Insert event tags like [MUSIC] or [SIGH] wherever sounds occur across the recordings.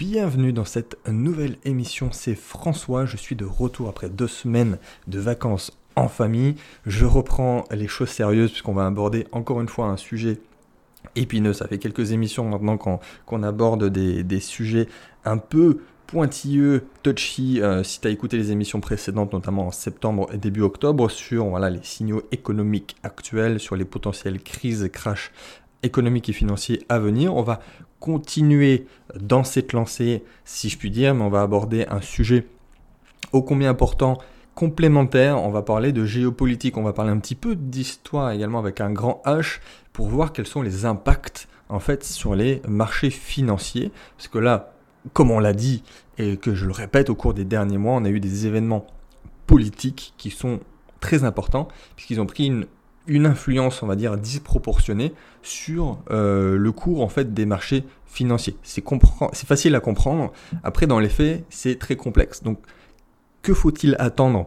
bienvenue dans cette nouvelle émission. C'est François, je suis de retour après deux semaines de vacances en famille. Je reprends les choses sérieuses puisqu'on va aborder encore une fois un sujet épineux. Ça fait quelques émissions maintenant qu'on aborde des, sujets un peu pointilleux, touchy, euh, si tu as écouté les émissions précédentes, notamment en septembre et début octobre, sur voilà, les signaux économiques actuels, sur les potentielles crises, crash économiques et financiers à venir. On va continuer dans cette lancée, si je puis dire, mais on va aborder un sujet ô combien important, complémentaire. On va parler de géopolitique, on va parler un petit peu d'histoire également avec un grand H pour voir quels sont les impacts en fait sur les marchés financiers. Parce que là, comme on l'a dit et que je le répète au cours des derniers mois, on a eu des événements politiques qui sont très importants puisqu'ils ont pris une une influence, on va dire, disproportionnée sur euh, le cours en fait des marchés financiers. C'est facile à comprendre. Après, dans les faits, c'est très complexe. Donc, que faut-il attendre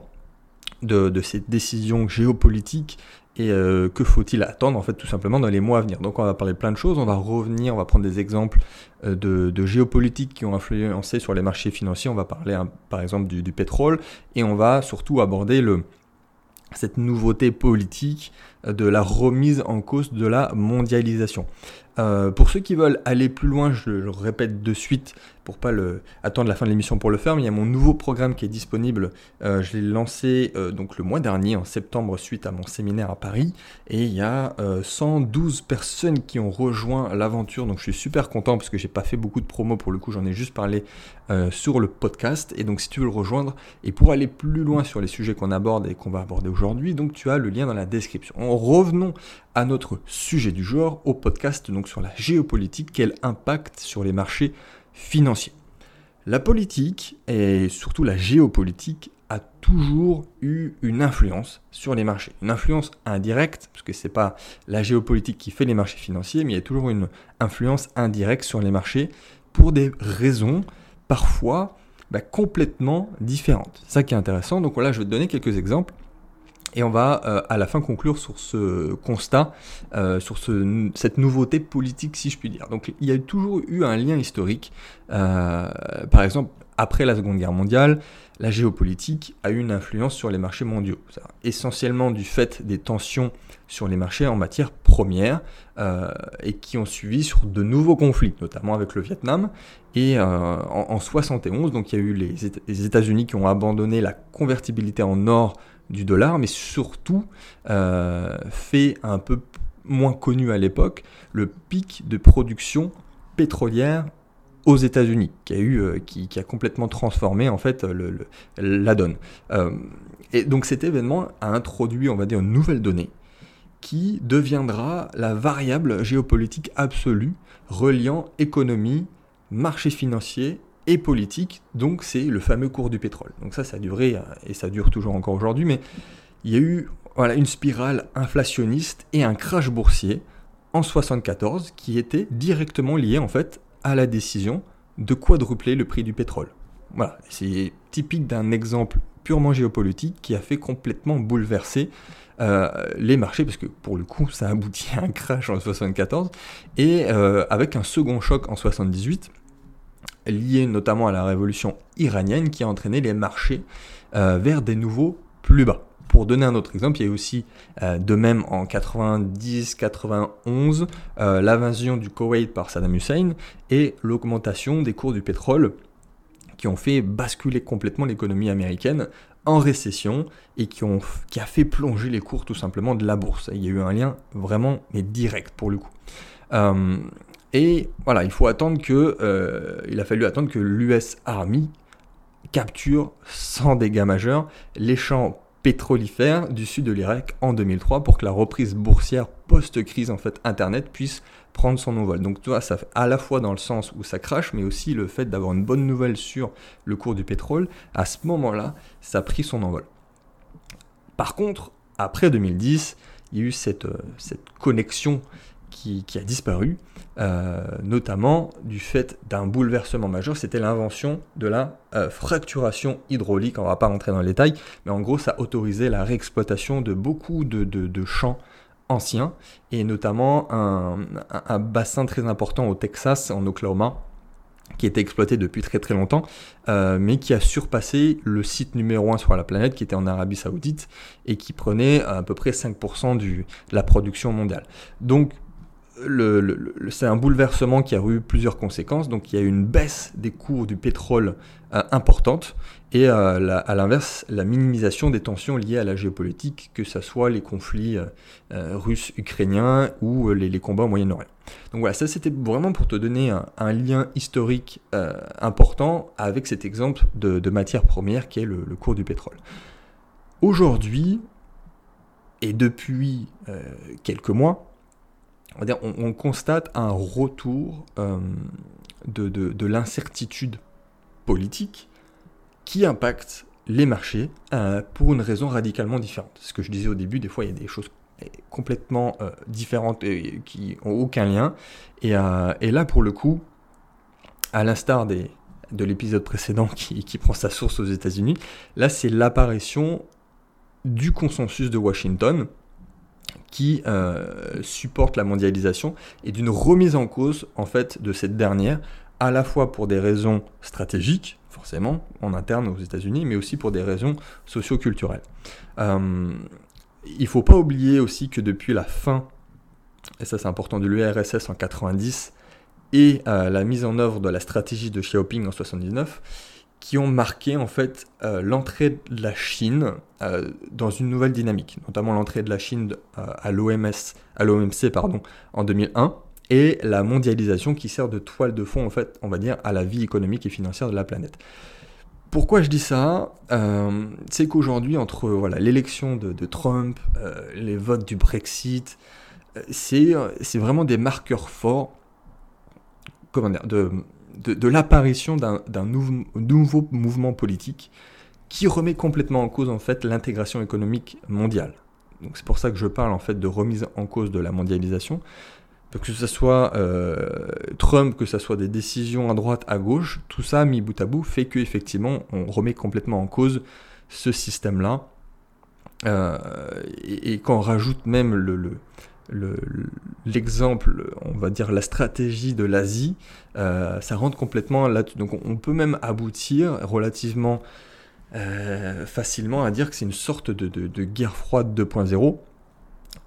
de, ces décisions géopolitiques et euh, que faut-il attendre en fait tout simplement dans les mois à venir? Donc on va parler de plein de choses, on va revenir, on va prendre des exemples euh, de, géopolitique qui ont influencé sur les marchés financiers, on va parler hein, par exemple du, pétrole et on va surtout aborder le, cette nouveauté politique de la remise en cause de la mondialisation. Euh, pour ceux qui veulent aller plus loin, je le répète de suite pour pas le, attendre la fin de l'émission pour le faire, mais il y a mon nouveau programme qui est disponible. Euh, je l'ai lancé euh, donc le mois dernier, en septembre, suite à mon séminaire à Paris, et il y a 112 personnes qui ont rejoint l'aventure, donc je suis super content parce que j'ai pas fait beaucoup de promos pour le coup, j'en ai juste parlé sur le podcast, et donc si tu veux le rejoindre, et pour aller plus loin sur les sujets qu'on aborde et qu'on va aborder aujourd'hui, donc tu as le lien dans la description. revenons à notre sujet du jour, au podcast donc sur la géopolitique, quel impact sur les marchés financiers. La politique et surtout la géopolitique a toujours eu une influence sur les marchés. Une influence indirecte, parce que ce n'est pas la géopolitique qui fait les marchés financiers, mais il y a toujours une influence indirecte sur les marchés pour des raisons parfois bah, complètement différentes. C'est ça qui est intéressant. Donc voilà, je vais te donner quelques exemples. Et on va euh, à la fin conclure sur ce constat, euh, sur ce, cette nouveauté politique, si je puis dire. Donc il y a toujours eu un lien historique. Euh, par exemple, après la Seconde Guerre mondiale, la géopolitique a eu une influence sur les marchés mondiaux. Essentiellement du fait des tensions sur les marchés en matière première et qui ont suivi sur de nouveaux conflits, notamment avec le Vietnam. Et en, en, 71, donc il y a eu les États-Unis qui ont abandonné la convertibilité en or du dollar, mais surtout euh, fait un peu moins connu à l'époque le pic de production pétrolière aux États-Unis, qui a eu, euh, qui, a complètement transformé en fait la donne. Euh, et donc cet événement a introduit, on va dire, une nouvelle donnée qui deviendra la variable géopolitique absolue reliant économie, marché financier et politique, donc c'est le fameux cours du pétrole. Donc ça, ça a duré, euh, et ça dure toujours encore aujourd'hui, mais il y a eu voilà, une spirale inflationniste et un crash boursier en 74 qui était directement lié en fait à la décision de quadrupler le prix du pétrole. Voilà, c'est typique d'un exemple purement géopolitique qui a fait complètement bouleverser euh, les marchés, parce que pour le coup, ça a abouti à un crash en 74, et euh, avec un second choc en 78, lié notamment à la révolution iranienne qui a entraîné les marchés euh, vers des nouveaux plus bas. Pour donner un autre exemple, il y a aussi euh, de même en 90-91 euh, l'invasion du Koweït par Saddam Hussein et l'augmentation des cours du pétrole qui ont fait basculer complètement l'économie américaine en récession et qui, ont, qui a fait plonger les cours tout simplement de la bourse. Il y a eu un lien vraiment direct pour le coup. Et voilà, il faut attendre que, euh, il a fallu attendre que l'US Army capture sans dégâts majeurs les champs pétrolifères du sud de l'Irak en 2003 pour que la reprise boursière post-crise en fait internet puisse prendre son envol. Donc tu vois, ça à la fois dans le sens où ça crache, mais aussi le fait d'avoir une bonne nouvelle sur le cours du pétrole, à ce moment-là, ça a pris son envol. Par contre, après 2010, il y a eu cette, euh, cette connexion qui, a disparu, euh, notamment du fait d'un bouleversement majeur, c'était l'invention de la euh, fracturation hydraulique. On ne va pas rentrer dans les détails, mais en gros, ça autorisait la réexploitation de beaucoup de, champs anciens, et notamment un, bassin très important au Texas, en Oklahoma, qui était exploité depuis très très longtemps, euh, mais qui a surpassé le site numéro 1 sur la planète, qui était en Arabie Saoudite, et qui prenait à peu près 5% du, de la production mondiale. Donc le, c'est un bouleversement qui a eu plusieurs conséquences. Donc il y a eu une baisse des cours du pétrole euh, importante et euh, à l'inverse la minimisation des tensions liées à la géopolitique, que ce soit les conflits russes, ukrainiens ou les, combats au Moyen-Orient. Donc voilà, ça c'était vraiment pour te donner un, lien historique euh, important avec cet exemple de, matière première qui est le, cours du pétrole. Aujourd'hui, et depuis euh, quelques mois, on, constate un retour euh, de, l'incertitude politique qui impacte les marchés pour une raison radicalement différente. Ce que je disais au début, des fois il y a des choses complètement euh, différentes qui ont aucun lien. Euh, et, là, pour le coup, à l'instar de l'épisode précédent qui, prend sa source aux États-Unis, là, c'est l'apparition du consensus de Washington qui euh, supporte la mondialisation et d'une remise en cause en fait de cette dernière, à la fois pour des raisons stratégiques, forcément, en interne aux États-Unis, mais aussi pour des raisons socio-culturelles. Il faut pas oublier aussi que depuis la fin, et ça c'est important, de l'URSS en 90 et euh, la mise en œuvre de la stratégie de Xiaoping en 79, ont marqué en fait euh, l'entrée de la Chine euh, dans une nouvelle dynamique, notamment l'entrée de la Chine à l'OMS, à l'OMC pardon, en 2001 et la mondialisation qui sert de toile de fond en fait, on va dire, à la vie économique et financière de la planète. Pourquoi je dis ça? Euh, C'est qu'aujourd'hui, entre voilà, l'élection de, Trump, euh, les votes du Brexit, euh, c'est vraiment des marqueurs forts comment dire, de, de, l'apparition d'un nouveau, mouvement politique qui remet complètement en cause en fait l'intégration économique mondiale. Donc c'est pour ça que je parle en fait de remise en cause de la mondialisation, que ce soit euh, Trump, que ce soit des décisions à droite, à gauche, tout ça mis bout à bout fait qu'effectivement on remet complètement en cause ce système-là. Euh, et, quand on rajoute même le, l'exemple, on va dire la stratégie de l'Asie, euh, ça rentre complètement là. Donc on peut même aboutir relativement facilement à dire que c'est une sorte de, de guerre froide 2.0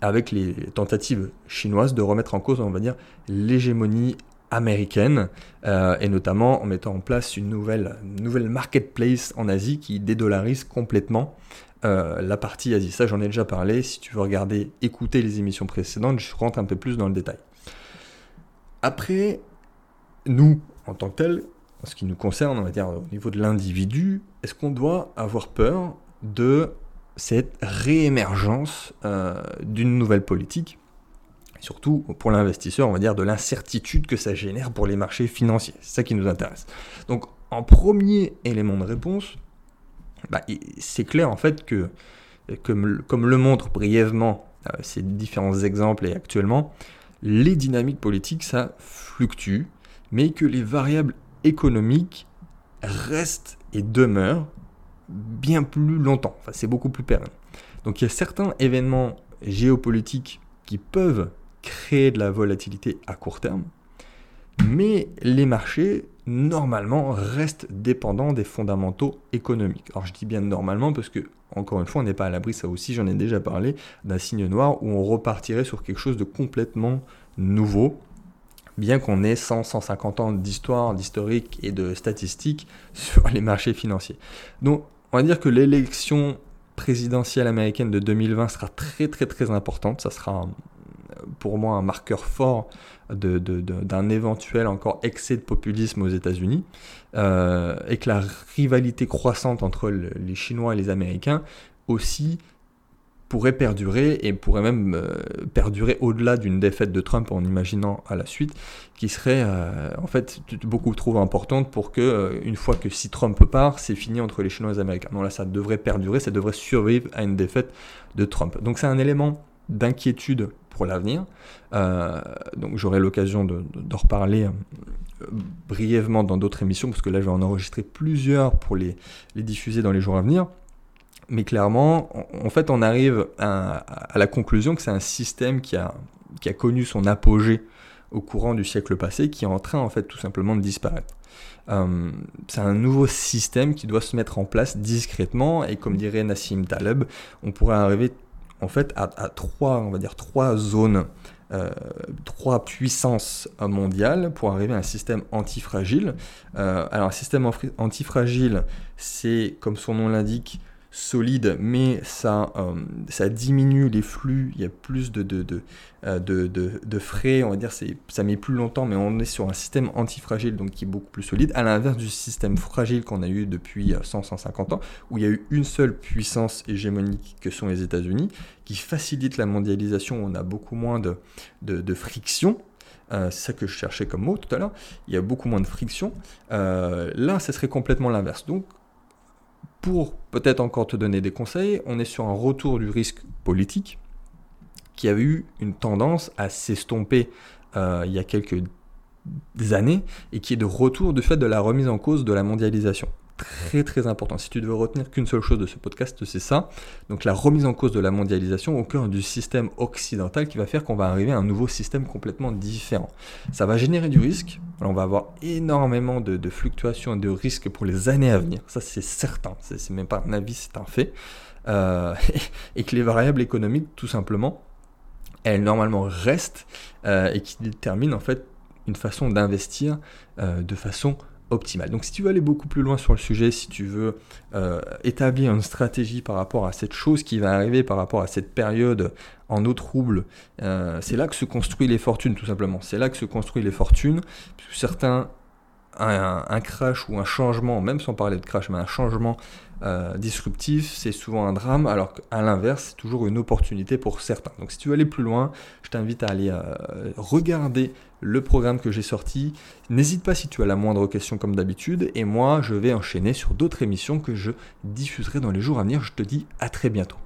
avec les tentatives chinoises de remettre en cause, on va dire, l'hégémonie américaine, euh, et notamment en mettant en place une nouvelle, nouvelle marketplace en Asie qui dédollarise complètement euh, la partie Asie. Ça, j'en ai déjà parlé. Si tu veux regarder, écouter les émissions précédentes, je rentre un peu plus dans le détail. Après, nous, en tant que tel, en ce qui nous concerne, on va dire au niveau de l'individu, est-ce qu'on doit avoir peur de cette réémergence euh, d'une nouvelle politique, surtout pour l'investisseur, on va dire de l'incertitude que ça génère pour les marchés financiers. C'est ça qui nous intéresse. Donc en premier élément de réponse, bah, c'est clair en fait que, comme, comme le montrent brièvement euh, ces différents exemples et actuellement, les dynamiques politiques, ça fluctue, mais que les variables économiques restent et demeurent bien plus longtemps. Enfin, c'est beaucoup plus pérenne. Donc il y a certains événements géopolitiques qui peuvent créer de la volatilité à court terme, mais les marchés, normalement, restent dépendants des fondamentaux économiques. Alors je dis bien normalement parce que, encore une fois, on n'est pas à l'abri, ça aussi j'en ai déjà parlé, d'un signe noir où on repartirait sur quelque chose de complètement nouveau, bien qu'on ait 100, 150 ans d'histoire, d'historique et de statistiques [LAUGHS] sur les marchés financiers. Donc on va dire que l'élection présidentielle américaine de 2020 sera très très très importante. Ça sera pour moi un marqueur fort d'un éventuel encore excès de populisme aux États-Unis, euh, et que la rivalité croissante entre les Chinois et les Américains aussi pourrait perdurer et pourrait même euh, perdurer au-delà d'une défaite de Trump en imaginant à la suite, qui serait euh, en fait beaucoup trop importante pour que, une fois que si Trump part, c'est fini entre les Chinois et les Américains. Non, là, ça devrait perdurer, ça devrait survivre à une défaite de Trump. Donc c'est un élément d'inquiétude pour l'avenir. donc j'aurai l'occasion d'en reparler brièvement dans d'autres émissions, parce que là, je vais en enregistrer plusieurs pour les, diffuser dans les jours à venir. Mais clairement, en fait, on arrive à, la conclusion que c'est un système qui a, qui a connu son apogée au courant du siècle passé qui est en train en fait tout simplement de disparaître. Euh, c'est un nouveau système qui doit se mettre en place discrètement et comme dirait Nassim Taleb, on pourrait arriver en fait à, trois, on va dire trois zones, euh, trois puissances mondiales pour arriver à un système antifragile. Euh, alors un système antifragile, c'est comme son nom l'indique, solide, mais ça, euh, ça diminue les flux, il y a plus de, de, de, euh, de frais, on va dire, ça met plus longtemps, mais on est sur un système antifragile, donc qui est beaucoup plus solide, à l'inverse du système fragile qu'on a eu depuis 100-150 euh, ans, où il y a eu une seule puissance hégémonique que sont les États-Unis, qui facilite la mondialisation, on a beaucoup moins de, de, friction, c'est ça que je cherchais comme mot tout à l'heure. Il y a beaucoup moins de friction. là, ce serait complètement l'inverse. Donc, pour peut-être encore te donner des conseils, on est sur un retour du risque politique qui a eu une tendance à s'estomper euh, il y a quelques années et qui est de retour du fait de la remise en cause de la mondialisation très très important. Si tu devais retenir qu'une seule chose de ce podcast, c'est ça. Donc la remise en cause de la mondialisation au cœur du système occidental qui va faire qu'on va arriver à un nouveau système complètement différent. Ça va générer du risque. on va avoir énormément de, fluctuations et de risques pour les années à venir. Ça c'est certain. C'est même pas un avis, c'est un fait. Euh, [LAUGHS] et que les variables économiques, tout simplement, elles normalement restent euh, et qui déterminent en fait une façon d'investir euh, de façon Donc si tu veux aller beaucoup plus loin sur le sujet, si tu veux euh, établir une stratégie par rapport à cette chose qui va arriver, par rapport à cette période en eau trouble, euh, c'est là que se construisent les fortunes tout simplement. C'est là que se construisent les fortunes, certains, un, crash ou un changement, même sans parler de crash, mais un changement euh, disruptif, c'est souvent un drame, alors qu'à l'inverse, c'est toujours une opportunité pour certains. Donc si tu veux aller plus loin, je t'invite à aller regarder le programme que j'ai sorti. N'hésite pas si tu as la moindre question comme d'habitude. Et moi, je vais enchaîner sur d'autres émissions que je diffuserai dans les jours à venir. Je te dis à très bientôt.